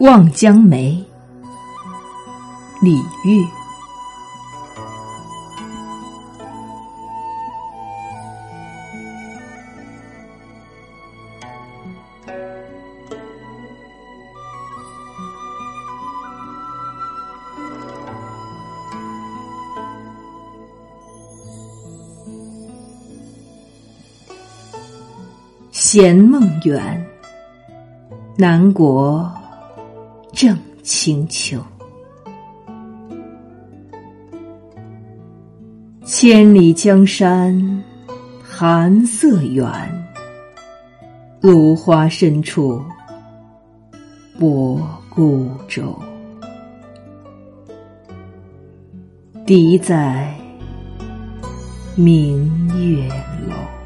望江梅，李煜。闲梦远，南国正清秋。千里江山寒色远，芦花深处泊孤舟。笛在明月楼。